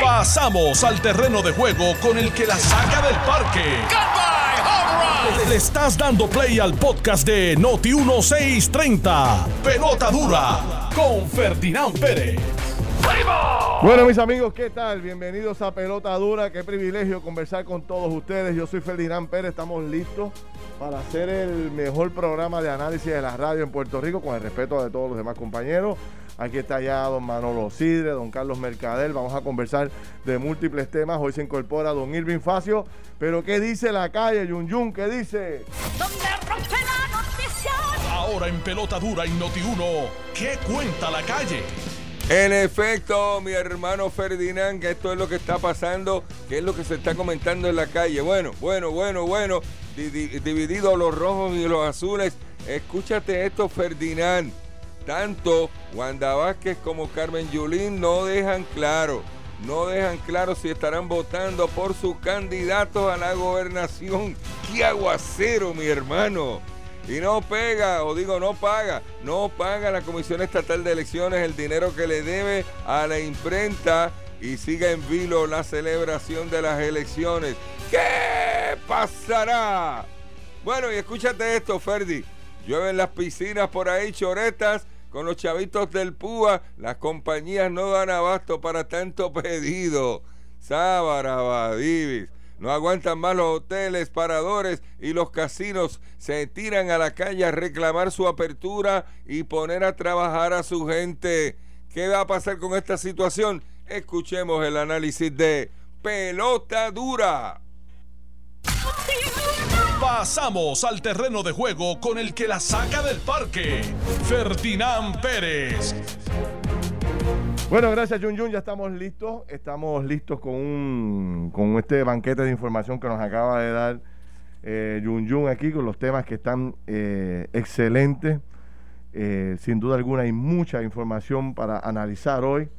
Pasamos al terreno de juego con el que la saca del parque. Le estás dando play al podcast de Noti 1630. Pelota dura con Ferdinand Pérez. Bueno, mis amigos, ¿qué tal? Bienvenidos a Pelota Dura. Qué privilegio conversar con todos ustedes. Yo soy Ferdinand Pérez. Estamos listos para hacer el mejor programa de análisis de la radio en Puerto Rico, con el respeto de todos los demás compañeros. Aquí está ya don Manolo Sidre, don Carlos Mercader. Vamos a conversar de múltiples temas. Hoy se incorpora don Irving Facio. Pero ¿qué dice la calle, Yun Yun? ¿Qué dice? Ahora en Pelota Dura y Noti 1, ¿qué cuenta la calle? En efecto, mi hermano Ferdinand, que esto es lo que está pasando, que es lo que se está comentando en la calle. Bueno, bueno, bueno, bueno, dividido los rojos y los azules. Escúchate esto, Ferdinand. Tanto Wanda Vázquez como Carmen Yulín no dejan claro, no dejan claro si estarán votando por sus candidatos a la gobernación. ¡Qué aguacero, mi hermano! Y no pega, o digo, no paga, no paga la Comisión Estatal de Elecciones el dinero que le debe a la imprenta y sigue en vilo la celebración de las elecciones. ¿Qué pasará? Bueno, y escúchate esto, Ferdi. Llueven las piscinas por ahí, choretas, con los chavitos del PUA. Las compañías no dan abasto para tanto pedido. Sábara, Divis. No aguantan más los hoteles, paradores y los casinos. Se tiran a la calle a reclamar su apertura y poner a trabajar a su gente. ¿Qué va a pasar con esta situación? Escuchemos el análisis de Pelota Dura. Pasamos al terreno de juego con el que la saca del parque, Ferdinand Pérez. Bueno, gracias Jun Jun, ya estamos listos. Estamos listos con, un, con este banquete de información que nos acaba de dar eh, Jun Jun aquí con los temas que están eh, excelentes. Eh, sin duda alguna hay mucha información para analizar hoy.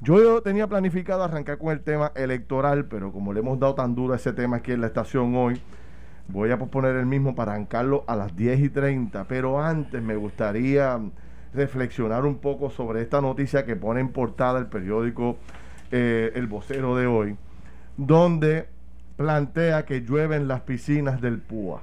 Yo tenía planificado arrancar con el tema electoral, pero como le hemos dado tan duro a ese tema aquí en la estación hoy, voy a posponer el mismo para arrancarlo a las 10 y 30. Pero antes me gustaría reflexionar un poco sobre esta noticia que pone en portada el periódico eh, El Vocero de hoy, donde plantea que llueven las piscinas del PUA.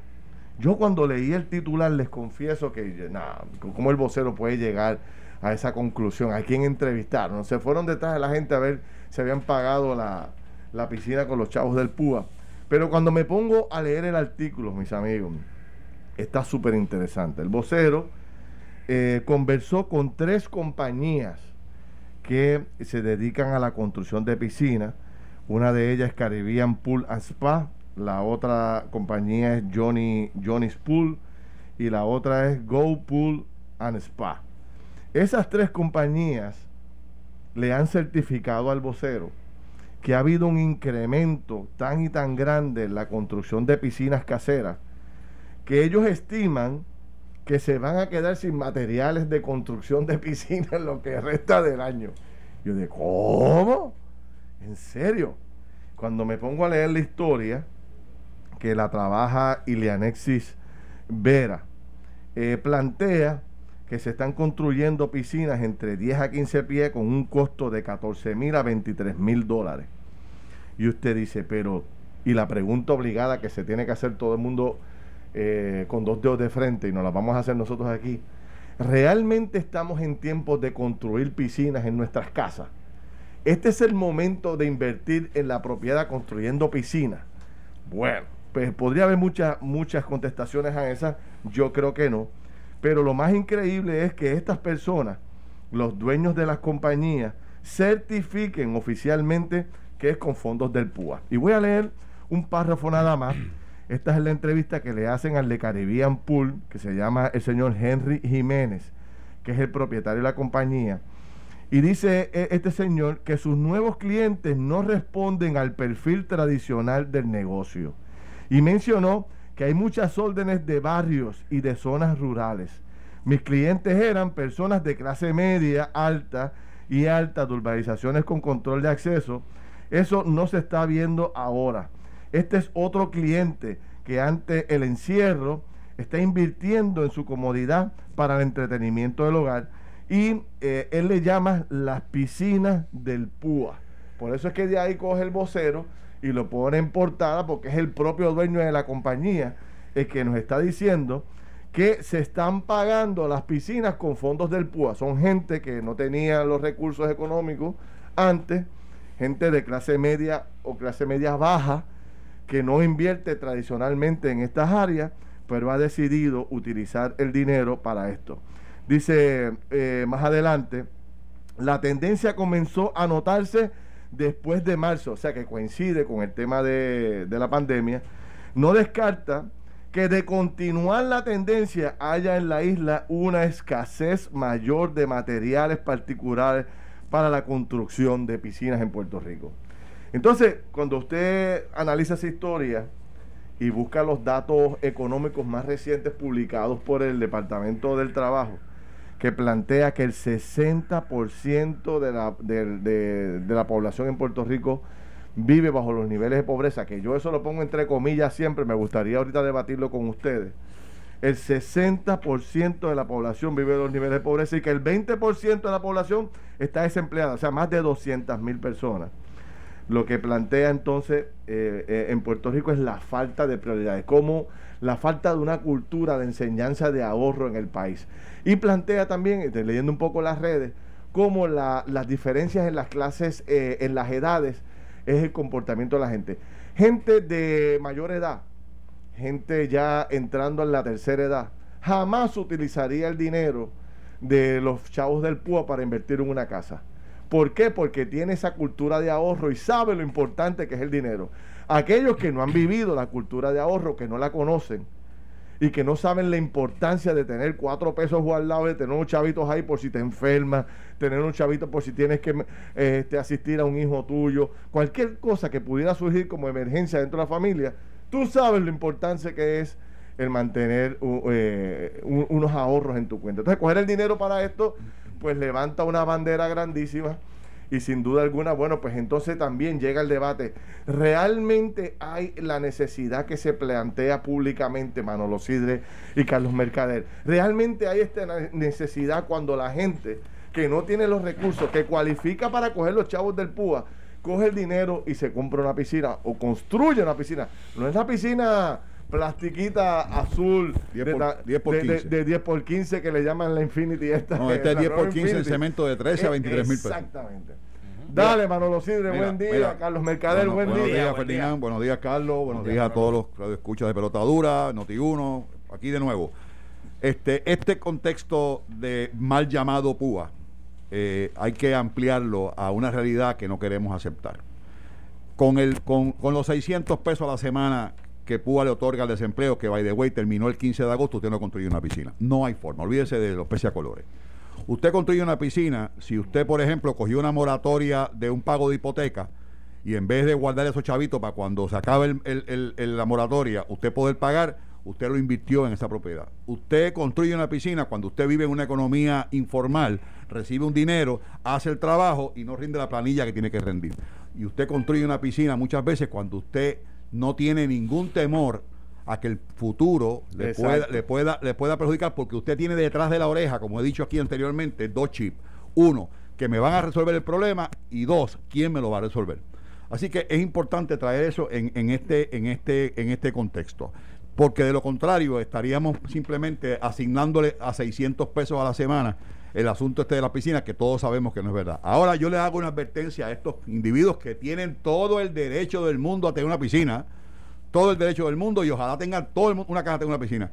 Yo cuando leí el titular les confieso que, nada, ¿cómo el vocero puede llegar a esa conclusión? ¿A quién entrevistaron? Se fueron detrás de la gente a ver si habían pagado la, la piscina con los chavos del PUA. Pero cuando me pongo a leer el artículo, mis amigos, está súper interesante. El vocero eh, conversó con tres compañías que se dedican a la construcción de piscinas. Una de ellas es Caribbean Pool and Spa, la otra compañía es Johnny, Johnny's Pool y la otra es Go Pool and Spa. Esas tres compañías le han certificado al vocero que ha habido un incremento tan y tan grande en la construcción de piscinas caseras que ellos estiman que se van a quedar sin materiales de construcción de piscinas lo que resta del año. Yo digo, ¿cómo? ¿En serio? Cuando me pongo a leer la historia, que la trabaja Ilianexis Vera, eh, plantea que se están construyendo piscinas entre 10 a 15 pies con un costo de 14 mil a 23 mil dólares. Y usted dice, pero, y la pregunta obligada que se tiene que hacer todo el mundo eh, con dos dedos de frente y nos las vamos a hacer nosotros aquí, ¿realmente estamos en tiempos de construir piscinas en nuestras casas? Este es el momento de invertir en la propiedad construyendo piscinas. Bueno, pues podría haber muchas, muchas contestaciones a esas, yo creo que no. Pero lo más increíble es que estas personas, los dueños de las compañías, certifiquen oficialmente que es con fondos del PUA. Y voy a leer un párrafo nada más esta es la entrevista que le hacen al de Caribbean Pool, que se llama el señor Henry Jiménez, que es el propietario de la compañía. Y dice e, este señor que sus nuevos clientes no responden al perfil tradicional del negocio. Y mencionó que hay muchas órdenes de barrios y de zonas rurales. Mis clientes eran personas de clase media, alta y alta, de urbanizaciones con control de acceso. Eso no se está viendo ahora. Este es otro cliente que ante el encierro está invirtiendo en su comodidad para el entretenimiento del hogar y eh, él le llama las piscinas del PUA. Por eso es que de ahí coge el vocero y lo pone en portada porque es el propio dueño de la compañía el que nos está diciendo que se están pagando las piscinas con fondos del PUA. Son gente que no tenía los recursos económicos antes, gente de clase media o clase media baja, que no invierte tradicionalmente en estas áreas, pero ha decidido utilizar el dinero para esto. Dice eh, más adelante, la tendencia comenzó a notarse después de marzo, o sea que coincide con el tema de, la pandemia. No descarta que de continuar la tendencia haya en la isla una escasez mayor de materiales particulares para la construcción de piscinas en Puerto Rico. Entonces, cuando usted analiza esa historia y busca los datos económicos más recientes publicados por el Departamento del Trabajo, que plantea que el 60% de la, de, la población en Puerto Rico vive bajo los niveles de pobreza, que yo eso lo pongo entre comillas siempre, me gustaría ahorita debatirlo con ustedes. El 60% de la población vive en los niveles de pobreza y que el 20% de la población está desempleada, o sea, más de 200 mil personas. Lo que plantea entonces eh, eh, en Puerto Rico es la falta de prioridades, como la falta de una cultura de enseñanza de ahorro en el país. Y plantea también, leyendo un poco las redes, cómo las diferencias en las clases, eh, en las edades, es el comportamiento de la gente. Gente de mayor edad, gente ya entrando en la tercera edad, jamás utilizaría el dinero de los chavos del PUA para invertir en una casa. ¿Por qué? Porque tiene esa cultura de ahorro y sabe lo importante que es el dinero. Aquellos que no han vivido la cultura de ahorro, que no la conocen y que no saben la importancia de tener cuatro pesos guardados, de tener unos chavitos ahí por si te enfermas, tener un chavito por si tienes que este, asistir a un hijo tuyo, cualquier cosa que pudiera surgir como emergencia dentro de la familia, tú sabes lo importante que es el mantener eh, unos ahorros en tu cuenta. Entonces, coger el dinero para esto pues levanta una bandera grandísima y sin duda alguna, bueno, pues entonces también llega el debate. ¿Realmente hay la necesidad que se plantea públicamente Manolo Sidre y Carlos Mercader? ¿Realmente hay esta necesidad cuando la gente que no tiene los recursos, que cualifica para coger los chavos del PUA, coge el dinero y se compra una piscina o construye una piscina? No es la piscina plastiquita azul 10 por, 10 por 15. De, 10 por 15 que le llaman la Infinity esta. No, este es 10 por 15 en cemento de 13 a 23 mil pesos. Exactamente. Dale, Manolo Sidre, buen día. Carlos Mercader, buen buenos día. Días, Ferdinand, buenos días, Carlos. Buenos días a todos los que escuchan de Pelota Dura, Noti1. Aquí de nuevo. Este, este contexto de mal llamado PUA eh, hay que ampliarlo a una realidad que no queremos aceptar. Con, el, con, con los 600 pesos a la semana que PUA le otorga el desempleo, que by the way terminó el 15 de agosto, usted no construye una piscina. No hay forma. Olvídese de los peces a colores. Usted construye una piscina, si usted, por ejemplo, cogió una moratoria de un pago de hipoteca y en vez de guardar esos chavitos para cuando se acabe la moratoria, usted poder pagar, usted lo invirtió en esa propiedad. Usted construye una piscina cuando usted vive en una economía informal, recibe un dinero, hace el trabajo y no rinde la planilla que tiene que rendir. Y usted construye una piscina muchas veces cuando usted no tiene ningún temor a que el futuro le pueda, le pueda, le pueda perjudicar porque usted tiene detrás de la oreja, como he dicho aquí anteriormente, dos chips. Uno, que me van a resolver el problema y dos, quién me lo va a resolver. Así que es importante traer eso en, en, este, en, este, en este contexto. Porque de lo contrario estaríamos simplemente asignándole a 600 pesos a la semana el asunto este de la piscina, que todos sabemos que no es verdad. Ahora yo les hago una advertencia a estos individuos que tienen todo el derecho del mundo a tener una piscina, todo el derecho del mundo y ojalá tengan todo el mundo, una casa tenga una piscina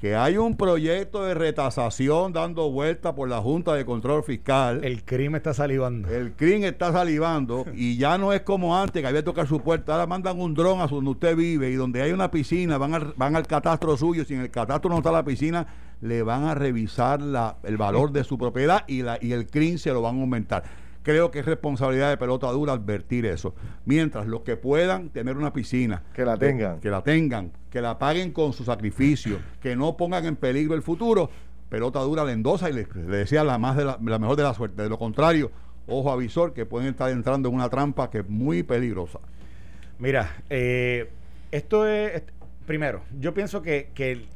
que hay un proyecto de retasación dando vuelta por la Junta de Control Fiscal. El crimen está salivando. El crimen está salivando y ya no es como antes que había que tocar su puerta. Ahora mandan un dron a donde usted vive y donde hay una piscina, van, al, van al catastro suyo. Si en el catastro no está la piscina, le van a revisar la, el valor de su propiedad y, la, y el crimen se lo van a aumentar. Creo que es responsabilidad de pelota dura advertir eso. Mientras los que puedan tener una piscina, que la tengan, que, la tengan, que la paguen con su sacrificio, que no pongan en peligro el futuro, pelota dura le endosa y le, decía la más de la, mejor de la suerte. De lo contrario, ojo avisor que pueden estar entrando en una trampa que es muy peligrosa. Mira, eh, esto es primero, yo pienso que,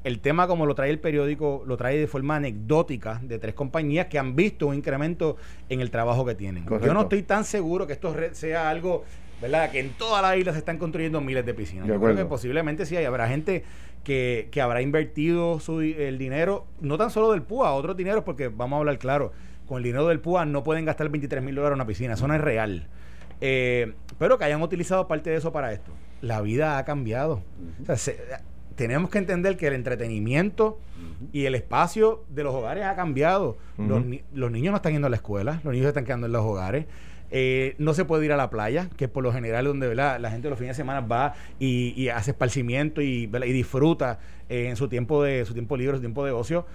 el, tema como lo trae el periódico, lo trae de forma anecdótica de tres compañías que han visto un incremento en el trabajo que tienen. Yo no estoy tan seguro que esto sea algo, ¿verdad? Que en toda la isla se están construyendo miles de piscinas. yo creo que posiblemente sí, habrá gente que, habrá invertido su, el dinero, no tan solo del PUA, otros dineros, porque vamos a hablar claro, con el dinero del PUA no pueden gastar 23 mil dólares en una piscina, eso no es real. Eh, pero que hayan utilizado parte de eso para esto. La vida ha cambiado. tenemos que entender que el entretenimiento y el espacio de los hogares ha cambiado. los, niños no están yendo a la escuela, los niños están quedando en los hogares. Eh, no se puede ir a la playa, que es por lo general donde la gente los fines de semana va y, hace esparcimiento y, y disfruta eh, en su tiempo de su tiempo libre, su tiempo de ocio.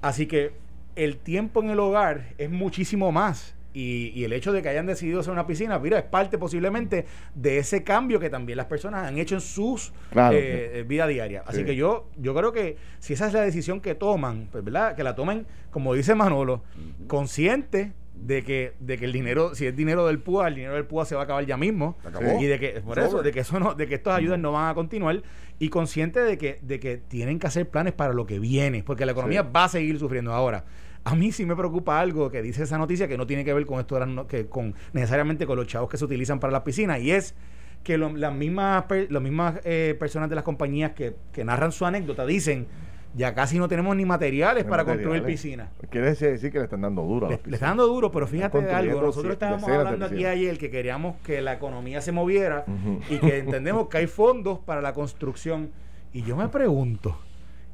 Así que el tiempo en el hogar es muchísimo más. Y, el hecho de que hayan decidido hacer una piscina, mira, es parte posiblemente de ese cambio que también las personas han hecho en sus eh, eh, vida diaria. Así que yo, yo creo que si esa es la decisión que toman, pues, ¿verdad? Que la tomen, como dice Manolo, consciente de que, de que el dinero, si es dinero del PUA, el dinero del PUA se va a acabar ya mismo. Y de que, por eso, de que eso no, de que estas ayudas no van a continuar. Y consciente de que, de que tienen que hacer planes para lo que viene, porque la economía va a seguir sufriendo ahora. A mí sí me preocupa algo que dice esa noticia que no tiene que ver con esto, que con necesariamente con los chavos que se utilizan para las piscinas, y es que las mismas, las mismas eh, personas de las compañías que, narran su anécdota dicen ya casi no tenemos ni materiales para construir piscinas. Quiere decir que le están dando duro. le, están dando duro, pero fíjate de algo. Nosotros estábamos hablando aquí ayer que queríamos que la economía se moviera y que entendemos que hay fondos para la construcción. Y yo me pregunto,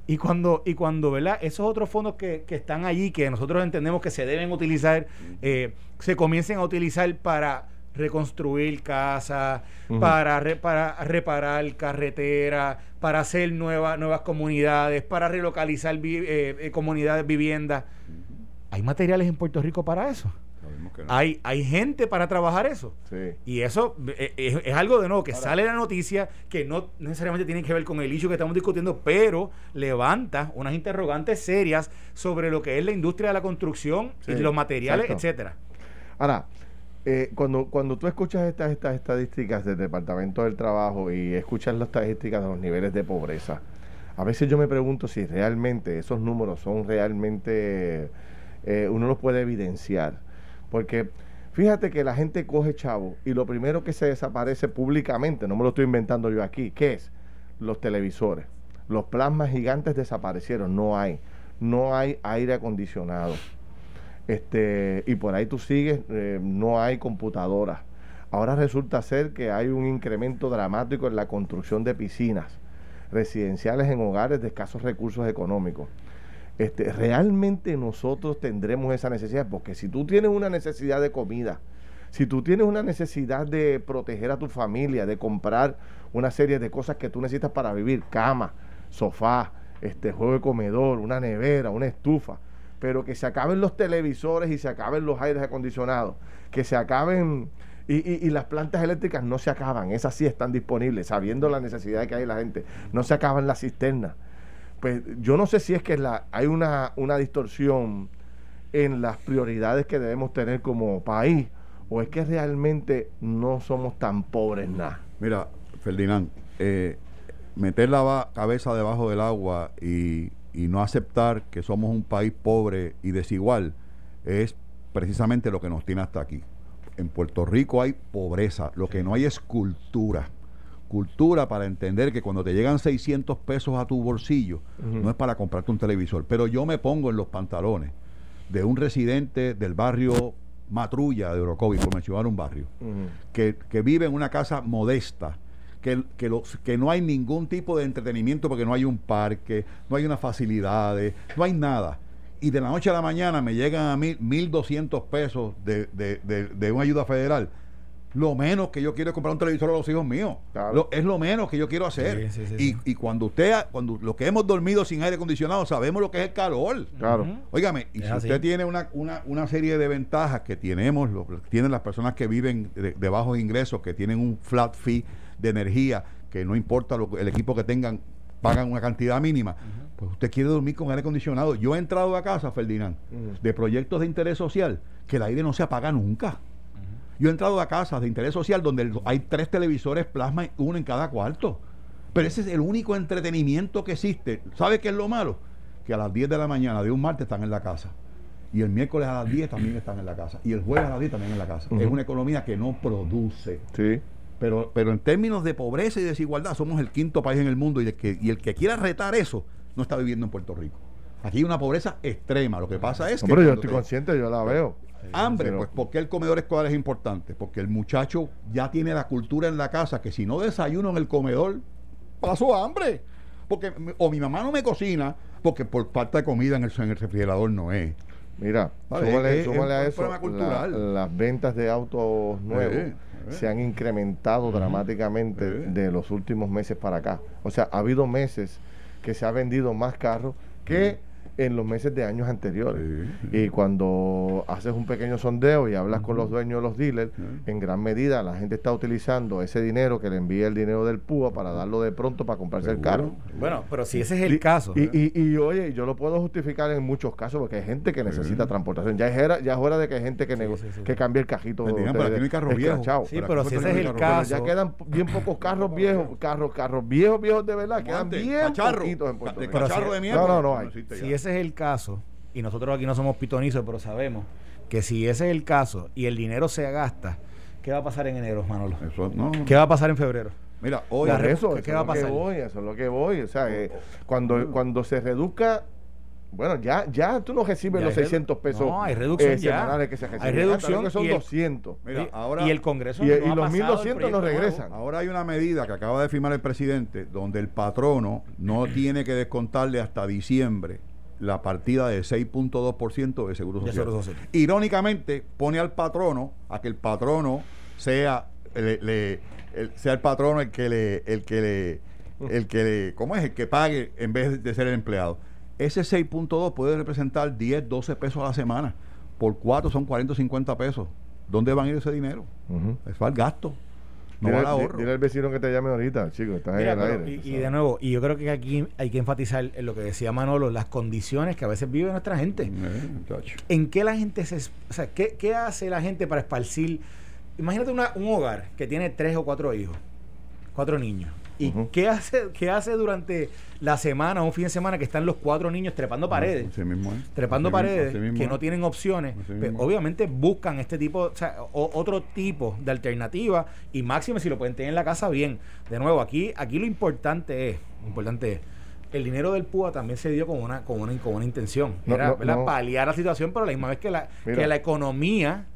y cuando, y cuando ¿verdad? esos otros fondos que, que están allí, que nosotros entendemos que se deben utilizar, eh, se comiencen a utilizar para reconstruir casas, para, para reparar carreteras, para hacer nuevas nuevas comunidades, para relocalizar eh, eh, comunidades, viviendas. ¿Hay materiales en Puerto Rico para eso? Hay, hay gente para trabajar eso. Y eso eh, es, algo de nuevo que sale la noticia que no necesariamente tiene que ver con el issue que estamos discutiendo, pero levanta unas interrogantes serias sobre lo que es la industria de la construcción y los materiales, etcétera. Ahora, eh, cuando, cuando tú escuchas estas, estas estadísticas del Departamento del Trabajo y escuchas las estadísticas de los niveles de pobreza, a veces yo me pregunto si realmente esos números son realmente, eh, uno los puede evidenciar. Porque fíjate que la gente coge chavo y lo primero que se desaparece públicamente, no me lo estoy inventando yo aquí, ¿qué es? Los televisores. Los plasmas gigantes desaparecieron, no hay. No hay aire acondicionado. Este, y por ahí tú sigues, eh, no hay computadoras. Ahora resulta ser que hay un incremento dramático en la construcción de piscinas residenciales en hogares de escasos recursos económicos este, realmente nosotros tendremos esa necesidad, porque si tú tienes una necesidad de comida, si tú tienes una necesidad de proteger a tu familia, de comprar una serie de cosas que tú necesitas para vivir, cama, sofá, este juego de comedor, una nevera, una estufa, pero que se acaben los televisores y se acaben los aires acondicionados, que se acaben y, y, las plantas eléctricas no se acaban, esas sí están disponibles, sabiendo la necesidad que hay la gente, no se acaban las cisternas pues yo no sé si es que hay una, una distorsión en las prioridades que debemos tener como país o es que realmente no somos tan pobres nada. Mira, Ferdinand, eh, meter la cabeza debajo del agua y no aceptar que somos un país pobre y desigual es precisamente lo que nos tiene hasta aquí. En Puerto Rico hay pobreza, lo que no hay es cultura cultura para entender que cuando te llegan 600 pesos a tu bolsillo, no es para comprarte un televisor. Pero yo me pongo en los pantalones de un residente del barrio Matrulla de Orocovi, por mencionar un barrio, que, vive en una casa modesta, que, que, los, que no hay ningún tipo de entretenimiento porque no hay un parque, no hay unas facilidades, no hay nada. Y de la noche a la mañana me llegan a mí 1.200 pesos de, de, de una ayuda federal lo menos que yo quiero es comprar un televisor a los hijos míos. es lo menos que yo quiero hacer. y, cuando usted, cuando los que hemos dormido sin aire acondicionado, sabemos lo que es el calor. Claro. Óigame, y si usted tiene una, una, una, serie de ventajas que tenemos, lo, tienen las personas que viven de, bajos ingresos, que tienen un flat fee de energía, que no importa lo, el equipo que tengan, pagan una cantidad mínima. Pues usted quiere dormir con aire acondicionado. Yo he entrado a casa, Ferdinand, de proyectos de interés social, que el aire no se apaga nunca. Yo he entrado a casas de interés social donde hay tres televisores plasma, uno en cada cuarto. Pero ese es el único entretenimiento que existe. ¿Sabe qué es lo malo? Que a las 10 de la mañana de un martes están en la casa. Y el miércoles a las 10 también están en la casa. Y el jueves a las 10 también en la casa. Es una economía que no produce. Sí. Pero, pero en términos de pobreza y desigualdad, somos el quinto país en el mundo y el, que, y el que quiera retar eso no está viviendo en Puerto Rico. Aquí hay una pobreza extrema. Lo que pasa es que. Pero yo estoy consciente, yo la veo. Hambre, pues ¿por qué el comedor escolar es importante? Porque el muchacho ya tiene la cultura en la casa que si no desayuno en el comedor, paso hambre. Porque o mi mamá no me cocina, porque por falta de comida en el, en el refrigerador no es. Mira, súmale, a eso las ventas de autos nuevos se han incrementado dramáticamente de los últimos meses para acá. O sea, ha habido meses que se ha vendido más carros que en los meses de años anteriores. Y cuando haces un pequeño sondeo y hablas con los dueños de los dealers, en gran medida la gente está utilizando ese dinero que le envía el dinero del PUA para darlo de pronto para comprarse el carro. Bueno, pero si ese es el caso. Y, y, oye, yo lo puedo justificar en muchos casos porque hay gente que necesita transportación. Ya es, hora, ya es hora de que hay gente que, que cambie el cajito. de, de, carro viejo. Sí, pero, si ese es el caso. ya quedan bien pocos carros viejos, carros, carros viejos, viejos de verdad. Quedan bien poquitos en Puerto Rico. No, no, no hay. Si ese es el caso, y nosotros aquí no somos pitonizos, pero sabemos que si ese es el caso y el dinero se gasta, ¿qué va a pasar en enero, Manolo? ¿Qué va a pasar en febrero? Mira, hoy eso, ¿qué, va a pasar? Voy, eso es lo que voy. O sea, eh, cuando, cuando se reduzca bueno, ya, ya tú no recibes los 600 pesos no, hay reducción eh, semanales que se reciben. Hay reducción. Que son 200. Mira, ahora, y el Congreso y, y los 1200 no regresan. Ahora hay una medida que acaba de firmar el presidente donde el patrono no tiene que descontarle hasta diciembre la partida de 6.2% de seguro social. Irónicamente, pone al patrono a que el patrono sea, le, el, sea el patrono el que le, el que le, el que le, ¿cómo es? El que pague en vez de ser el empleado. Ese 6.2 puede representar 10, 12 pesos a la semana. Por cuatro son 40 o 50 pesos. ¿Dónde van a ir ese dinero? Es para el gasto. No dile, ahorro. Dile al vecino que te llame ahorita, chico. Estás en el aire. Y, de nuevo, y yo creo que aquí hay que enfatizar en lo que decía Manolo, las condiciones que a veces vive nuestra gente. Eh, ¿En qué la gente se... O sea, ¿qué, ¿qué, hace la gente para esparcir? Imagínate una, un hogar que tiene tres o cuatro hijos, cuatro niños. ¿Y qué, hace, qué hace durante la semana o un fin de semana que están los cuatro niños trepando paredes? Trepando paredes que no tienen opciones. Pues, obviamente buscan este tipo, o sea, otro tipo de alternativa y máximo si lo pueden tener en la casa, bien. De nuevo, aquí, aquí lo importante es, importante es el dinero del PUA también se dio con una, con una, con una intención. Era paliar la situación, pero la misma vez que la, que la economía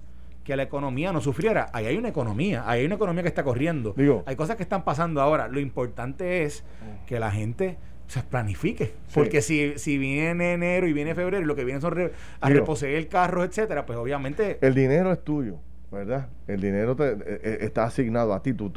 que la economía no sufriera. Ahí hay una economía, ahí hay una economía que está corriendo. hay cosas que están pasando ahora. Lo importante es que la gente se planifique. Porque si, si viene enero y viene febrero y lo que viene son a reposeer el carro, etcétera, pues obviamente. El dinero es tuyo. ¿verdad? El dinero te, eh, eh, está asignado a ti. Tú,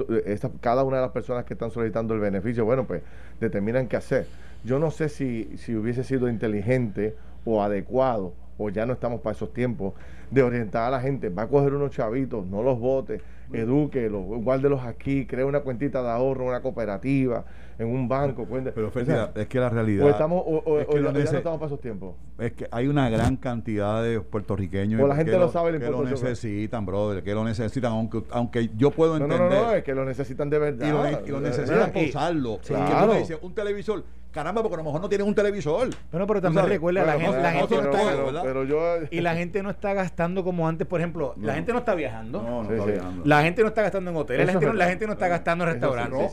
cada una de las personas que están solicitando el beneficio, bueno, pues determinan qué hacer. Yo no sé si, si hubiese sido inteligente o adecuado, o ya no estamos para esos tiempos, de orientar a la gente. Va a coger unos chavitos, no los vote, edúquelos, guárdelos aquí, crea una cuentita de ahorro, una cooperativa, en un banco. Pero es que la realidad. O, estamos, o, ya no estamos para esos tiempos. Es que hay una gran cantidad de puertorriqueños. O la gente lo, sabe que lo necesitan, brother, que lo necesitan, aunque, aunque yo puedo entender. No, no, no, es que lo necesitan de verdad. Y lo, necesitan usarlo. Claro. un televisor caramba, porque a lo mejor no tienen un televisor. Bueno, pero también recuerda, la, gente, la gente no está, pero, yo, y la gente no está gastando como antes, por ejemplo, la gente no está viajando. No, no está viajando. La gente no está gastando en hoteles, la gente, la gente no está gastando en restaurantes.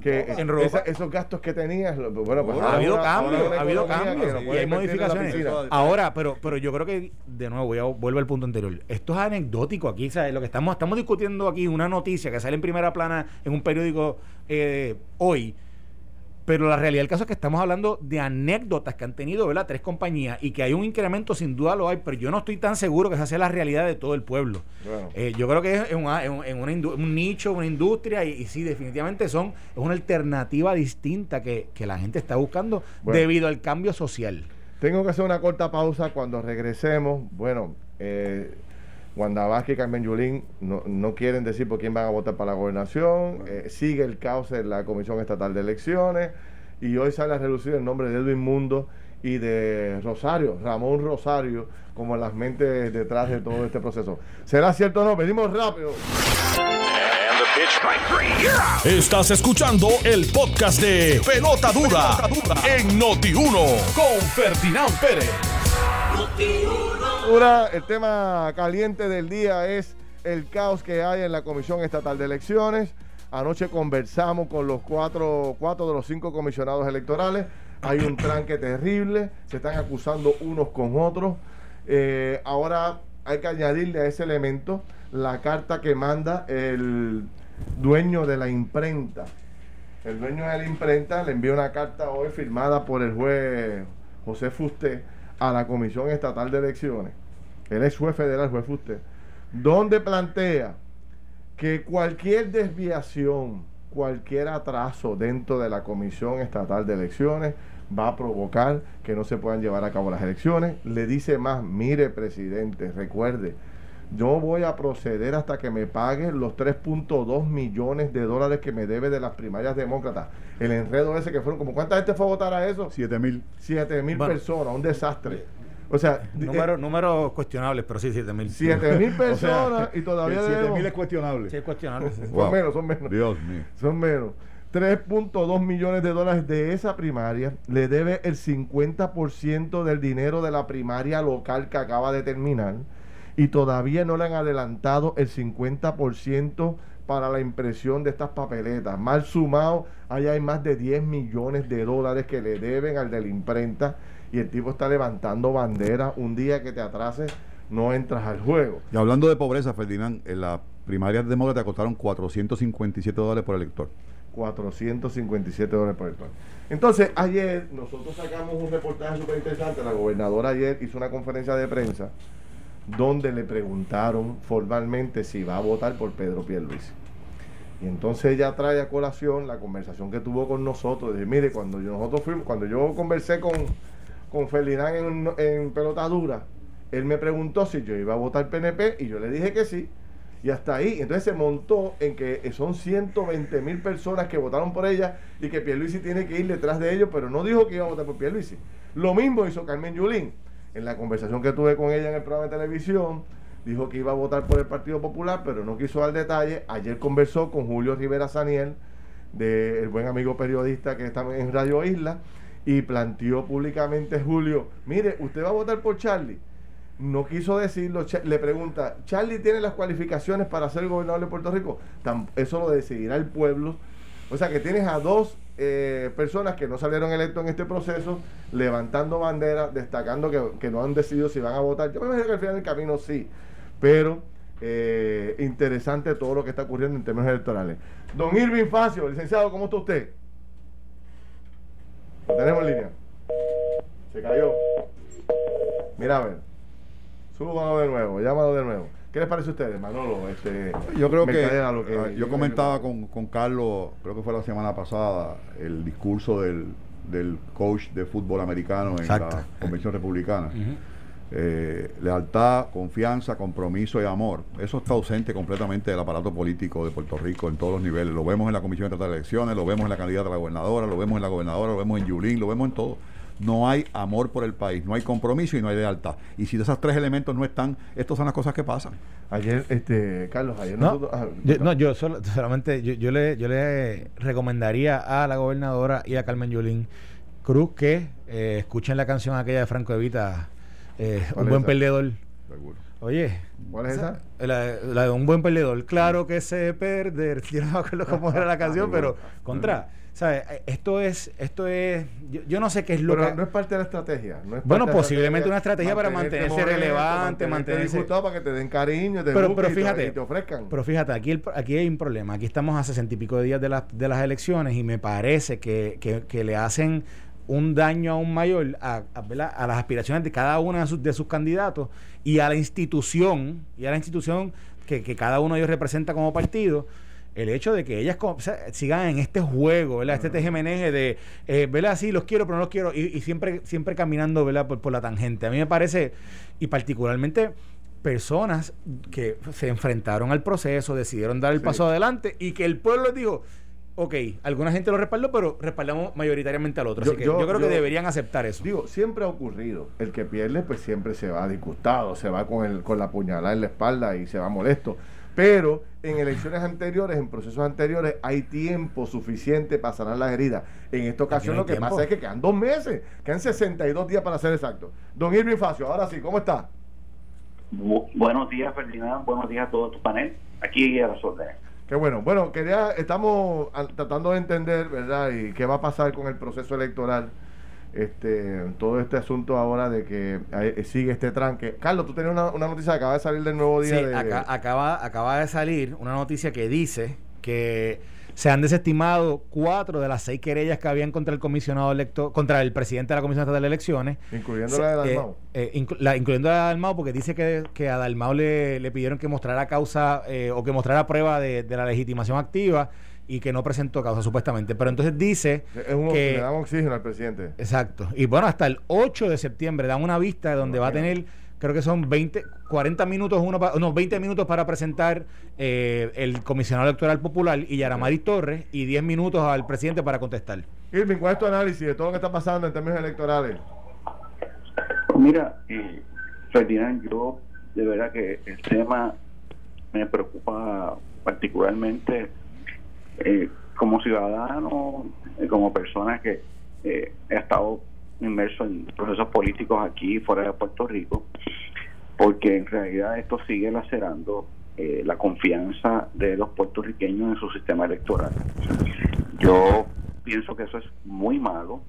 que en ropa. esos gastos que tenías, bueno, pues ha habido cambios, ha habido cambios y hay modificaciones. Ahora, pero pero yo creo que de nuevo voy a vuelvo al punto anterior. Esto es anecdótico aquí, ¿sabes? Lo que estamos estamos discutiendo aquí una noticia que sale en primera plana en un periódico eh, hoy pero la realidad del caso es que estamos hablando de anécdotas que han tenido ¿verdad? tres compañías y que hay un incremento, sin duda lo hay, pero yo no estoy tan seguro que esa sea la realidad de todo el pueblo. Eh, yo creo que es en, un nicho, una industria, y, sí, definitivamente son es una alternativa distinta que, la gente está buscando debido al cambio social. Tengo que hacer una corta pausa cuando regresemos. Bueno, eh, Wanda Vázquez y Carmen Yulín no, no, quieren decir por quién van a votar para la gobernación. Eh, sigue el caos en la Comisión Estatal de Elecciones. Y hoy sale a relucir el nombre de Edwin Mundo y de Rosario, Ramón Rosario, como las mentes detrás de todo este proceso. ¿Será cierto o no? Venimos rápido. Estás escuchando el podcast de Pelota Dura, en Noti1 con Ferdinand Pérez. Dura, el tema caliente del día es el caos que hay en la Comisión Estatal de Elecciones. Anoche conversamos con los cuatro, cuatro de los cinco comisionados electorales. Hay un tranque terrible, se están acusando unos con otros. Eh, ahora hay que añadirle a ese elemento la carta que manda el dueño de la imprenta. El dueño de la imprenta le envió una carta hoy firmada por el juez José Fusté a la Comisión Estatal de Elecciones. Él es juez federal, juez Fusté, donde plantea que cualquier desviación, cualquier atraso dentro de la Comisión Estatal de Elecciones va a provocar que no se puedan llevar a cabo las elecciones. Le dice más, mire presidente, recuerde, yo voy a proceder hasta que me pague los 3.2 millones de dólares que me debe de las primarias demócratas. El enredo ese que fueron, como ¿cuánta gente fue a votar a eso? 7 mil. 7 mil personas, un desastre. O sea, números número cuestionables, pero sí, 7 mil. 7 mil personas y todavía 7 mil es cuestionable. Sí, es cuestionable. Son menos, son menos. Dios mío. Son menos. 3.2 millones de dólares de esa primaria le debe el 50% del dinero de la primaria local que acaba de terminar y todavía no le han adelantado el 50% para la impresión de estas papeletas. Mal sumado, ahí hay más de 10 millones de dólares que le deben al de la imprenta y el tipo está levantando bandera. Un día que te atrases, no entras al juego. Y hablando de pobreza, Ferdinand, en las primarias demócratas costaron 457 dólares por elector. 457 dólares por elector. Entonces, ayer nosotros sacamos un reportaje súper interesante. La gobernadora ayer hizo una conferencia de prensa donde le preguntaron formalmente si va a votar por Pedro Pierluisi. Y entonces ella trae a colación la conversación que tuvo con nosotros. De, mire, cuando yo, nosotros fuimos, cuando yo conversé con, con Ferdinand en, en pelota dura, él me preguntó si yo iba a votar PNP y yo le dije que sí. Y hasta ahí, entonces se montó en que son 120 mil personas que votaron por ella y que Pierluisi tiene que ir detrás de ellos, pero no dijo que iba a votar por Pierluisi. Lo mismo hizo Carmen Yulín. En la conversación que tuve con ella en el programa de televisión, dijo que iba a votar por el Partido Popular, pero no quiso dar detalle. Ayer conversó con Julio Rivera Saniel, del buen amigo periodista que está en Radio Isla, y planteó públicamente Julio, mire, ¿usted va a votar por Charlie? No quiso decirlo, le pregunta, ¿Charlie tiene las cualificaciones para ser gobernador de Puerto Rico? Eso lo decidirá el pueblo. O sea que tienes a dos eh, personas que no salieron electos en este proceso, levantando banderas, destacando que, no han decidido si van a votar. Yo me imagino que al final del camino sí, pero eh, interesante todo lo que está ocurriendo en términos electorales. Don Irving Facio, licenciado, ¿cómo está usted? Lo tenemos en línea. Se cayó. Mira, a ver. Súbalo de nuevo, llámalo de nuevo. ¿Qué les parece a ustedes, Manolo? Este, yo creo que, ah, yo comentaba con, con, Carlos, creo que fue la semana pasada, el discurso del, del coach de fútbol americano en la Convención Republicana. Eh, lealtad, confianza, compromiso y amor. Eso está ausente completamente del aparato político de Puerto Rico en todos los niveles. Lo vemos en la Comisión de Elecciones, lo vemos en la candidata a la gobernadora, lo vemos en la gobernadora, lo vemos en Yulín, lo vemos en todo no hay amor por el país, no hay compromiso y no hay lealtad. Y si esos tres elementos no están, estas son las cosas que pasan. Ayer, este, Carlos, ayer no, ah, yo, no, yo solamente yo, le, yo le recomendaría a la gobernadora y a Carmen Yulín Cruz que eh, escuchen la canción aquella de Franco Evita, eh, Un buen perdedor. Seguro. Oye, ¿cuál es esa? La, de un buen perdedor. Claro que sé perder. Yo no me acuerdo cómo era la canción, pero contra. Esto es, esto es, yo, no sé qué es lo Pero no es parte de la estrategia. bueno, posiblemente una estrategia para mantenerse relevante, mantenerse, para que te den cariño, te pero, pero fíjate, y te ofrezcan. Pero fíjate, aquí, aquí hay un problema. Aquí estamos a sesenta y pico de días de, las de las elecciones y me parece que, que, le hacen un daño aún mayor a, a, las aspiraciones de cada uno de sus, de sus candidatos y a la institución, y a la institución que, que cada uno de ellos representa como partido el hecho de que ellas sigan en este juego, ¿verdad? Este TGMNG de, eh, ¿verdad? Sí, los quiero, pero no los quiero. Y, siempre, siempre caminando, ¿verdad? Por, la tangente. A mí me parece, y particularmente personas que se enfrentaron al proceso, decidieron dar el paso adelante y que el pueblo dijo, ok, alguna gente lo respaldó, pero respaldamos mayoritariamente al otro. Así que yo, creo que deberían aceptar eso. Digo, siempre ha ocurrido. El que pierde, pues siempre se va disgustado, se va con, el, con la puñalada en la espalda y se va molesto. Pero en elecciones anteriores, en procesos anteriores, hay tiempo suficiente para sanar las heridas. En esta ocasión lo que pasa es que quedan dos meses, quedan 62 días para ser exacto. Don Irving Facio, ahora sí, ¿cómo está? buenos días, Ferdinand. Buenos días a todo tu panel. Aquí a las órdenes. Qué bueno. Bueno, quería, estamos tratando de entender, ¿verdad? Y qué va a pasar con el proceso electoral. Este, todo este asunto ahora de que sigue este tranque. Carlos, tú tenías una, noticia que acaba de salir del nuevo día. Sí, acaba, acaba de salir una noticia que dice que se han desestimado cuatro de las seis querellas que habían contra el comisionado electo, contra el presidente de la Comisión Estatal de Elecciones. Incluyendo la de Dalmau. Eh, eh, incluyendo la de Dalmau, porque dice que, que a Dalmau le, le, pidieron que mostrara causa eh, o que mostrara prueba de, la legitimación activa y que no presentó causa supuestamente. Pero entonces dice es un, que le dan oxígeno al presidente. Exacto. Y bueno, hasta el 8 de septiembre dan una vista donde va a tener creo que son 20, 40 minutos, uno no, 20 minutos para presentar eh, el comisionado electoral popular y Yaramari Torres y 10 minutos al presidente para contestar. Irving, ¿cuál es tu análisis de todo lo que está pasando en términos electorales? Mira, eh, Ferdinand, yo de verdad que el tema me preocupa particularmente eh, como ciudadano, eh, como persona que eh, he estado inmerso en procesos políticos aquí fuera de Puerto Rico, porque en realidad esto sigue lacerando eh, la confianza de los puertorriqueños en su sistema electoral. Yo pienso que eso es muy malo.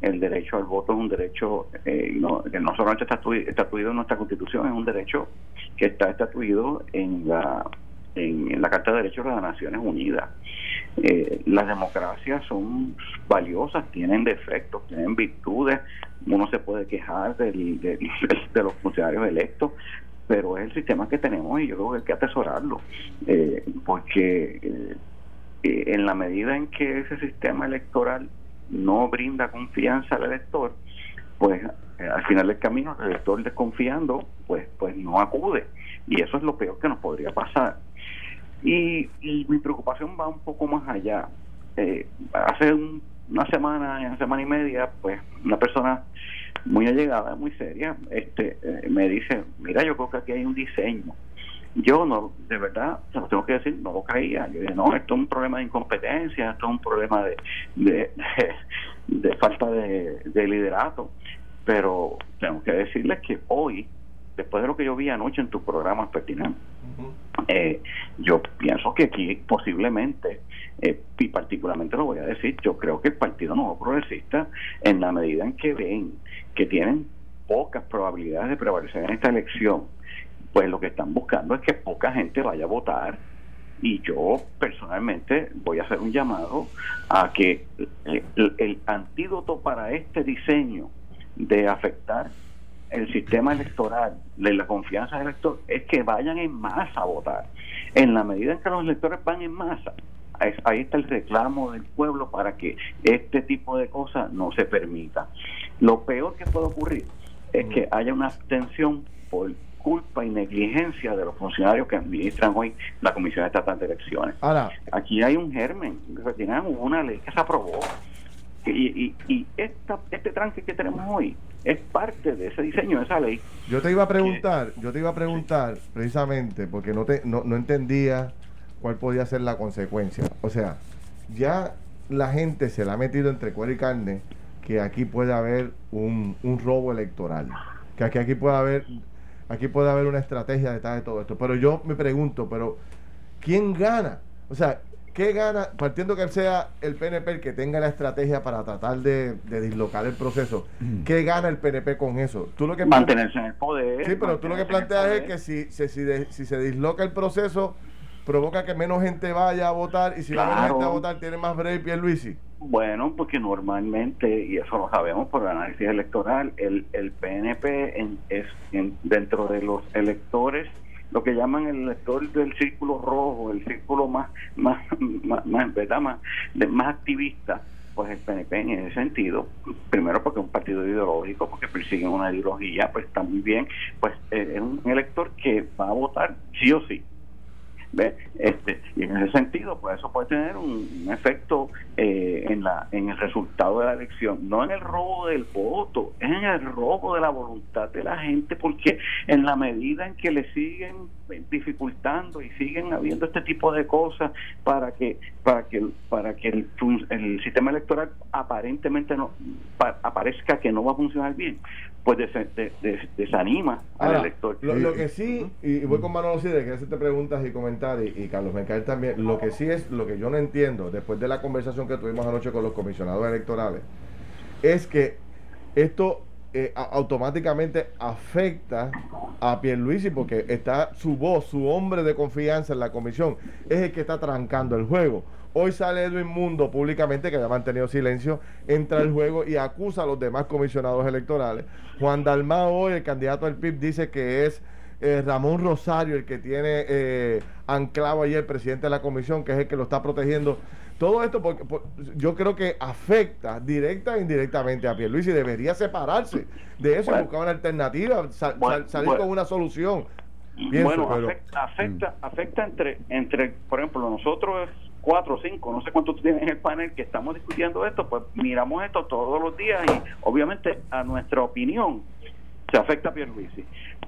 El derecho al voto es un derecho eh, no, que no solamente está estatuido en nuestra constitución, es un derecho que está estatuido en la, en la Carta de Derechos de las Naciones Unidas. Eh, las democracias son valiosas, tienen defectos, tienen virtudes, uno se puede quejar del, de, los funcionarios electos, pero es el sistema que tenemos y yo creo que hay que atesorarlo, eh, porque eh, en la medida en que ese sistema electoral no brinda confianza al elector, pues al final del camino el elector desconfiando, pues, pues no acude. Y eso es lo peor que nos podría pasar. Y, mi preocupación va un poco más allá. Eh, hace una semana, una semana y media, pues una persona muy allegada, muy seria, este, eh, me dice, mira, yo creo que aquí hay un diseño. Yo no, de verdad, se lo tengo que decir, no lo creía. Yo dije, no, esto es un problema de incompetencia, esto es un problema de, de, falta de, de liderato. Pero tengo que decirles que hoy después de lo que yo vi anoche en tu programa, Pertinente, eh, yo pienso que aquí posiblemente, eh, y particularmente lo voy a decir, yo creo que el Partido Nuevo Progresista, en la medida en que ven que tienen pocas probabilidades de prevalecer en esta elección, pues lo que están buscando es que poca gente vaya a votar. Y yo personalmente voy a hacer un llamado a que el antídoto para este diseño de afectar el sistema electoral, de la confianza del elector, es que vayan en masa a votar. En la medida en que los electores van en masa, ahí está el reclamo del pueblo para que este tipo de cosas no se permita. Lo peor que puede ocurrir es que haya una abstención por culpa y negligencia de los funcionarios que administran hoy la Comisión Estatal de Elecciones. Ahora, aquí hay un germen, tenemos una ley que se aprobó y, y, esta, este tranque que tenemos hoy es parte de ese diseño de esa ley. Yo te iba a preguntar, yo te iba a preguntar precisamente porque no, te, no, entendía cuál podía ser la consecuencia. O sea, ya la gente se la ha metido entre cuero y carne que aquí puede haber un, un robo electoral, que aquí, aquí puede haber aquí puede haber una estrategia detrás de todo esto. Pero yo me pregunto, pero ¿quién gana? O sea, ¿Qué gana, partiendo que sea el PNP el que tenga la estrategia para tratar de, dislocar el proceso, mm. ¿qué gana el PNP con eso? Tú lo que Mantenerse en el poder. Sí, pero tú lo que planteas es que si, si, si, se disloca el proceso, provoca que menos gente vaya a votar y si va menos gente a votar, tiene más break Luisi. Bueno, porque normalmente, y eso lo sabemos por el análisis electoral, el, el PNP es en, dentro de los electores lo que llaman el elector del círculo rojo, el círculo más, más, más, más, más, más activista, pues el PNP en ese sentido, primero porque es un partido ideológico, porque persiguen una ideología, pues está muy bien, pues eh, es un elector que va a votar sí o sí. Este, y en ese sentido, pues eso puede tener un, efecto en el resultado de la elección, no en el robo del voto, es en el robo de la voluntad de la gente, porque en la medida en que le siguen dificultando y siguen habiendo este tipo de cosas para que para que para que el, el sistema electoral aparentemente no aparezca que no va a funcionar bien pues desanima al elector. lo, que sí y, voy con Manolo de que hacerte preguntas y comentarios y, Carlos Mercader también lo que sí es lo que yo no entiendo después de la conversación que tuvimos anoche con los comisionados electorales es que esto eh, automáticamente afecta a Pierluisi porque está su voz, su hombre de confianza en la comisión, es el que está trancando el juego. Hoy sale Edwin Mundo públicamente, que había mantenido silencio, entra al juego y acusa a los demás comisionados electorales. Juan Dalmao, hoy, el candidato al PIB, dice que es eh, Ramón Rosario el que tiene eh, anclado ahí el presidente de la comisión, que es el que lo está protegiendo todo esto porque, yo creo que afecta directa e indirectamente a Pierluisi y debería separarse de eso y buscar una alternativa, salir con una solución. bueno, afecta, mm. afecta, entre, entre, por ejemplo, nosotros cuatro o cinco, no sé cuántos tienes en el panel que estamos discutiendo esto, pues miramos esto todos los días y obviamente a nuestra opinión se afecta a Pierluisi.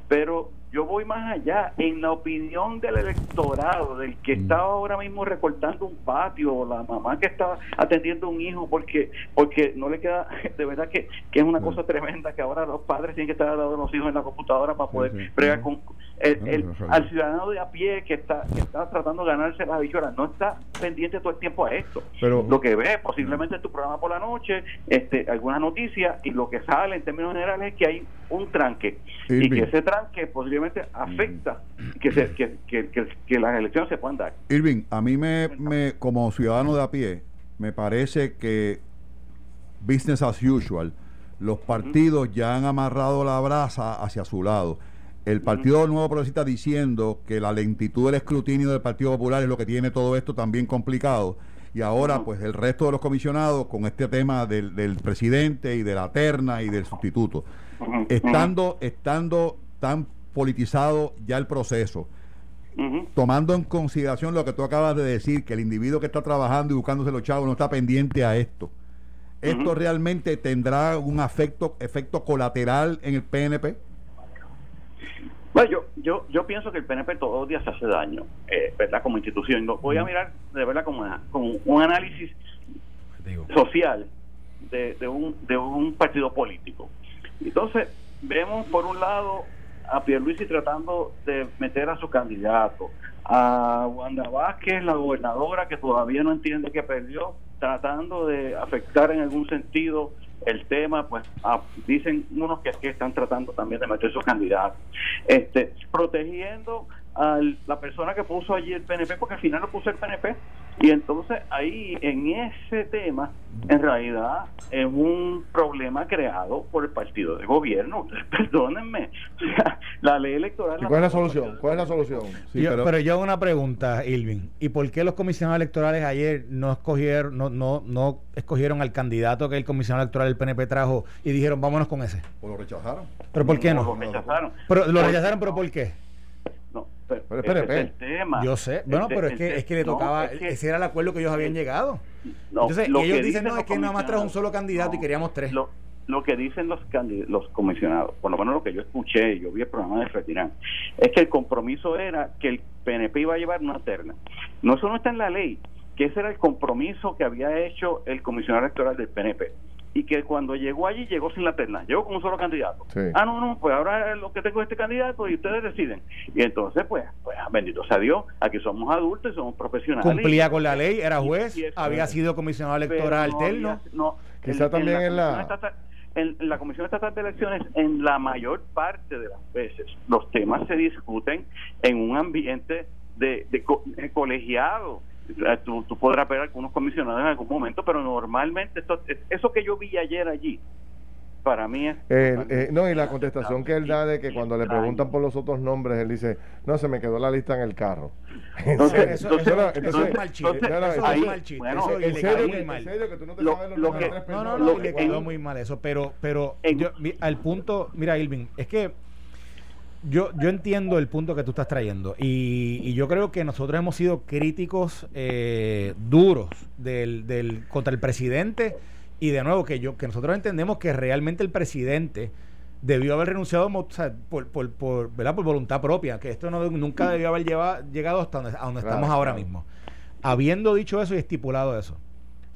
Pero yo voy más allá, en la opinión del electorado, del que mm. está ahora mismo recortando un patio, o la mamá que está atendiendo un hijo porque porque no le queda, de verdad que, es una mm. cosa tremenda que ahora los padres tienen que estar dando los hijos en la computadora para poder pregar con el, al ciudadano de a pie que está que está tratando de ganarse las bichuelas, no está pendiente todo el tiempo a esto. Pero, lo que ve posiblemente en tu programa por la noche, este alguna noticia y lo que sale en términos generales es que hay un tranque. Y que ese tranque posiblemente afecta que, se, que, que, las elecciones se puedan dar. Irving, a mí me, me, como ciudadano de a pie, me parece que business as usual, los partidos ya han amarrado la brasa hacia su lado. El Partido Nuevo Progresista diciendo que la lentitud del escrutinio del Partido Popular es lo que tiene todo esto también complicado. Y ahora, pues el resto de los comisionados con este tema del, del presidente y de la terna y del sustituto. Estando, estando tan politizado ya el proceso, tomando en consideración lo que tú acabas de decir, que el individuo que está trabajando y buscándose los chavos no está pendiente a esto, ¿esto realmente tendrá un efecto, efecto colateral en el PNP? Bueno, yo, yo, yo pienso que el PNP todos los días se hace daño, eh, ¿verdad? Como institución. Voy a mirar de verdad como, como un análisis social de, de, un, de un partido político. Entonces, vemos por un lado a Pierluisi tratando de meter a su candidato, a Wanda Vázquez, la gobernadora, que todavía no entiende que perdió, tratando de afectar en algún sentido el tema, pues dicen unos que, que están tratando también de meter su candidato, este, protegiendo a la persona que puso allí el PNP, porque al final lo puso el PNP, y entonces ahí en ese tema, en realidad es un problema creado por el partido de gobierno. Perdónenme, la ley electoral... ¿Cuál es la solución? ¿Cuál es la solución? pero... yo hago una pregunta, Ilvin. ¿Y por qué los comisionados electorales ayer no escogieron, no, no, no escogieron al candidato que el comisionado electoral del PNP trajo y dijeron vámonos con ese? ¿O lo rechazaron? ¿Pero por qué no? Lo rechazaron. Pero, lo rechazaron, pero ¿por qué? No, pero, el tema. Yo sé, bueno, pero es que, es que le tocaba, ese era el acuerdo que ellos habían llegado. Entonces, ellos dicen, no, es que nada más trajo un solo candidato y queríamos tres. Lo, lo que dicen los los comisionados, por lo menos lo que yo escuché, yo vi el programa de Retirán, es que el compromiso era que el PNP iba a llevar una terna. No, eso no está en la ley, que ese era el compromiso que había hecho el comisionado electoral del PNP y que cuando llegó allí llegó sin la terna, llegó con un solo candidato. Ah, no, no, pues ahora lo que tengo este candidato y ustedes deciden. Y entonces, pues, pues bendito sea Dios, aquí somos adultos y somos profesionales. Cumplía con la ley, era juez, había sido comisionado electoral alterno. no, quizá también en la... en la Comisión Estatal de Elecciones, en la mayor parte de las veces, los temas se discuten en un ambiente de, de colegiado eh, tú, podrás ver algunos comisionados en algún momento, pero normalmente esto, eso que yo vi ayer allí, para mí es... Eh, no, y la contestación que él da de que cuando le preguntan por los otros nombres, él dice, no, se me quedó la lista en el carro. Entonces, eso, es mal chiste. Eso es mal chiste. en serio, que tú no te sabes los tres No, no, no, le quedó muy mal eso, pero, pero yo, al punto, mira, Ilvin, es que yo, yo entiendo el punto que tú estás trayendo y, yo creo que nosotros hemos sido críticos eh, duros del, del, contra el presidente y de nuevo que yo que nosotros entendemos que realmente el presidente debió haber renunciado por, por, por, ¿verdad? por voluntad propia, que esto no, nunca debió haber llegado hasta donde, a donde estamos ahora mismo. Habiendo dicho eso y estipulado eso,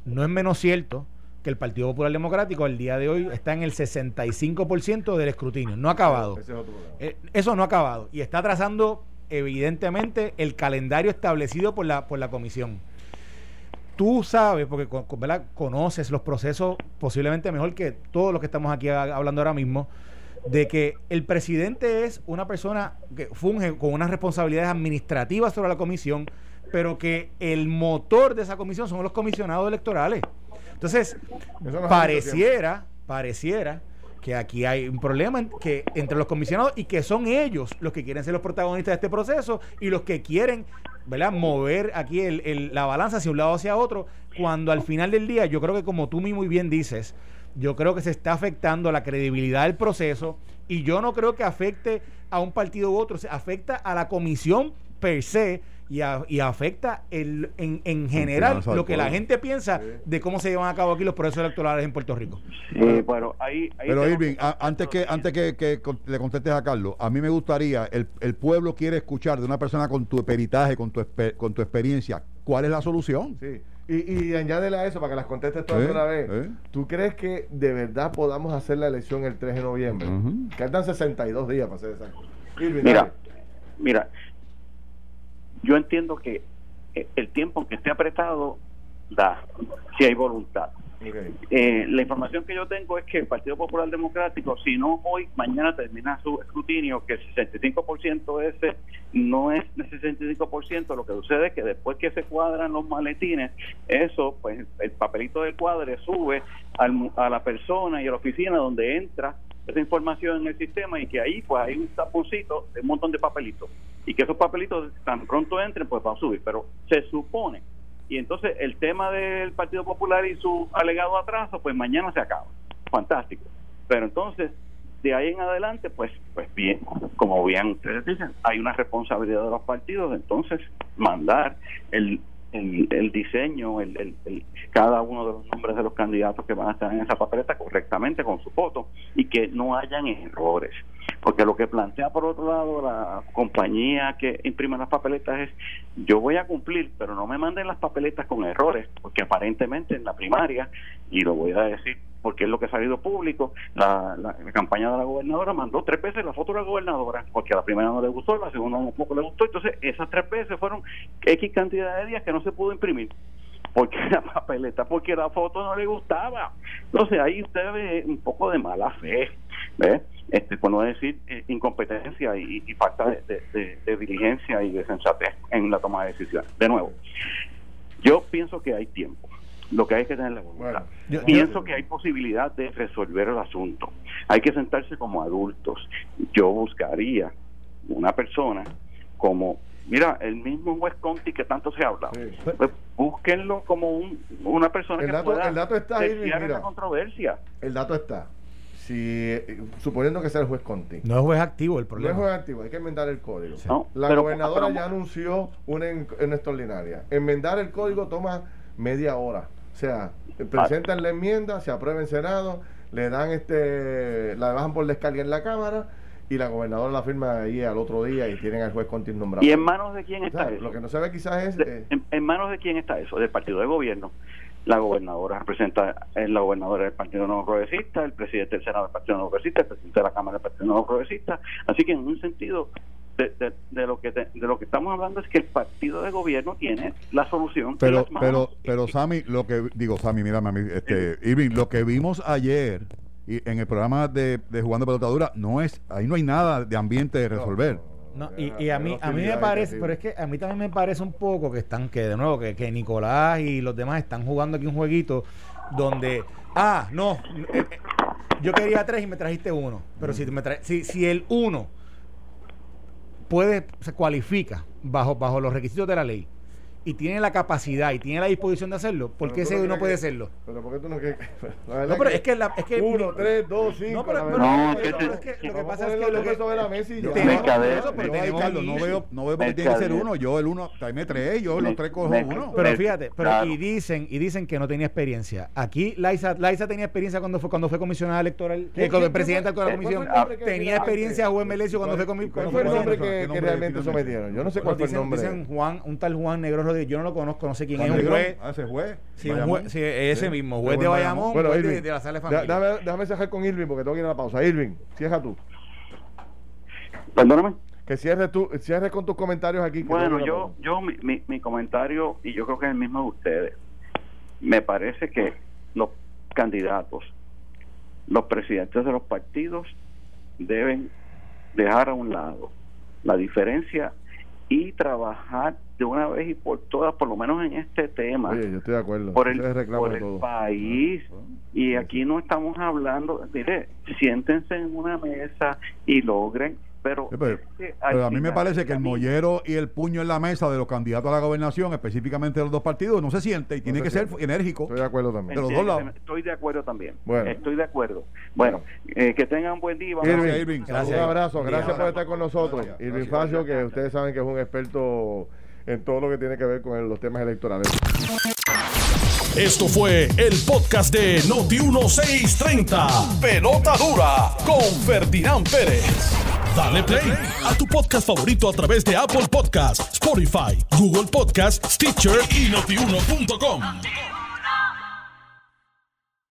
no es menos cierto que el Partido Popular Democrático al día de hoy está en el 65% del escrutinio. No ha acabado. Eh, eso no ha acabado. Y está trazando, evidentemente, el calendario establecido por la, por la comisión. Tú sabes, porque conoces los procesos posiblemente mejor que todos los que estamos aquí hablando ahora mismo, de que el presidente es una persona que funge con unas responsabilidades administrativas sobre la comisión, pero que el motor de esa comisión son los comisionados electorales. Entonces, pareciera, pareciera que aquí hay un problema que entre los comisionados y que son ellos los que quieren ser los protagonistas de este proceso y los que quieren ¿verdad? mover aquí la balanza hacia un lado o hacia otro, cuando al final del día, yo creo que como tú muy bien dices, yo creo que se está afectando la credibilidad del proceso y yo no creo que afecte a un partido u otro, se afecta a la comisión per se y, y afecta el, en, en general lo que la gente piensa de cómo se llevan a cabo aquí los procesos electorales en Puerto Rico. bueno, ahí, Pero Irving, antes que antes que, le contestes a Carlos, a mí me gustaría, el, el pueblo quiere escuchar de una persona con tu peritaje, con tu, con tu experiencia, ¿cuál es la solución? Sí. Y, y añádele a eso para que las contestes todas de una vez. ¿Tú crees que de verdad podamos hacer la elección el 3 de noviembre? Quedan 62 días para hacer esa mira, mira, yo entiendo que eh, el tiempo que esté apretado da, si hay voluntad. Eh, la información que yo tengo es que el Partido Popular Democrático, si no hoy, mañana termina su escrutinio, que el 65% ese no es el 65%, lo que sucede es que después que se cuadran los maletines, eso, pues el papelito del cuadre sube a la persona y a la oficina donde entra esa información en el sistema y que ahí pues hay un taponcito de un montón de papelitos. Y que esos papelitos tan pronto entren pues van a subir, pero se supone y entonces el tema del Partido Popular y su alegado atraso pues mañana se acaba, fantástico, pero entonces de ahí en adelante pues pues bien, como bien ustedes dicen, hay una responsabilidad de los partidos, entonces mandar el el, diseño, el, cada uno de los nombres de los candidatos que van a estar en esa papeleta correctamente con su foto y que no hayan errores. Porque lo que plantea por otro lado la compañía que imprime las papeletas es, yo voy a cumplir, pero no me manden las papeletas con errores, porque aparentemente en la primaria, y lo voy a decir porque es lo que ha salido público, la, la, campaña de la gobernadora mandó tres veces la foto de la gobernadora, porque a la primera no le gustó, la segunda un poco le gustó, entonces esas tres veces fueron X cantidad de días que no se pudo imprimir porque la papeleta, porque la foto no le gustaba. Entonces ahí usted ve un poco de mala fe, ¿ve? Este, por no decir eh, incompetencia y, falta de, de, diligencia y de sensatez en la toma de decisiones. De nuevo, yo pienso que hay tiempo. Lo que hay que tener la voluntad. Pienso que hay posibilidad de resolver el asunto. Hay que sentarse como adultos. Yo buscaría una persona como Mira, el mismo West Conti que tanto se habla, pues, búsquenlo como un, una persona el que dato, pueda el dato está ahí, mira, controversia. El dato está. Si, suponiendo que sea el juez Conti. No es juez activo el problema. No es juez activo, hay que enmendar el código. la gobernadora ya anunció una en, en extraordinaria. Enmendar el código toma media hora. O sea, presentan la enmienda, se aprueba en Senado, le dan este, la bajan por descarga en la Cámara y la gobernadora la firma ahí al otro día y tienen al juez Conti nombrado. ¿Y en manos de quién está eso? Lo que no se ve quizás es... Eh, en, manos de quién está eso? Del partido de gobierno. La gobernadora representa, es la gobernadora del Partido Nuevo Progresista, el presidente del Senado del Partido Nuevo Progresista, el presidente de la Cámara del Partido Nuevo Progresista. Así que en un sentido, de, de, lo que de lo que estamos hablando es que el partido de gobierno tiene la solución pero pero pero Sammy lo que digo Sammy mira mami este Irving lo que vimos ayer y en el programa de, de jugando pelotadura no es ahí no hay nada de ambiente de resolver. No, y, y, a mí a mí me parece pero es que a mí también me parece un poco que están que de nuevo que, que Nicolás y los demás están jugando aquí un jueguito donde ah no eh, eh, yo quería tres y me trajiste uno pero si me si, si el uno puede se cualifica bajo bajo los requisitos de la ley y tiene la capacidad y tiene la disposición de hacerlo, ¿por qué ese no puede hacerlo? Pero ¿por qué tú no crees No, pero es que, la, es que uno, tres, dos, cinco. No, pero. No, pero que es te- que lo que pasa es que lo que sobre la mesa y yo- Mercader. eso, pero no veo, no veo por qué tiene que ser uno. Yo el uno, tráeme tres, yo los tres cojo uno. Pero fíjate, pero claro. y dicen y dicen que no tenía experiencia. Aquí Laisa, Laisa tenía experiencia cuando fue cuando fue comisionada electoral, ¿Quién- eh, cuando quién- presidenta de la comisión. el Tenía experiencia? Juan Melesio cuando fue comi- ¿Y ¿Cuál fue el nombre ¿Qué que, realmente sometieron? Yo no sé cuál fue el nombre. dicen Juan, un tal Juan Negro Rodríguez. Yo no lo conozco, no sé quién Juan es. Un juez. ah, ese juez. Sí, un Bayamón. juez, sí, ese Sí. mismo, juez de Bayamón, Bueno, juez de, Irving, de la sala de da- familia. Déjame, déjame cerrar con Irving porque tengo que ir a la pausa. Irving, cierra tú. Perdóname. Que cierres tú, cierres con tus comentarios aquí. Bueno, yo, yo mi, mi, mi comentario, y yo creo que es el mismo de ustedes, me parece que los candidatos, los presidentes de los partidos deben dejar a un lado la diferencia y trabajar de una vez y por todas, por lo menos en este tema, Oye, yo estoy de acuerdo. por el, por el todo. país. Y aquí no estamos hablando, mire, siéntense en una mesa y logren, pero, Sí, pero- a mí me parece que el mollero y el puño en la mesa de los candidatos a la gobernación, específicamente de los dos partidos, no se siente y tiene se que ser enérgico. Estoy de acuerdo también. de los dos lados. Estoy de acuerdo también. Bueno. Estoy de acuerdo. Bueno, eh, que tengan buen día. Irving, Gracias, Irving. Gracias. Un abrazo, Buen gracias día. por estar con nosotros. Irving. Facio, que ustedes saben que es un experto en todo lo que tiene que ver con los temas electorales. Esto fue el podcast de Noti1630. Pelota dura con Ferdinand Pérez. Dale play a tu podcast favorito a través de Apple Podcasts, Spotify, Google Podcasts, Stitcher y notiuno.com.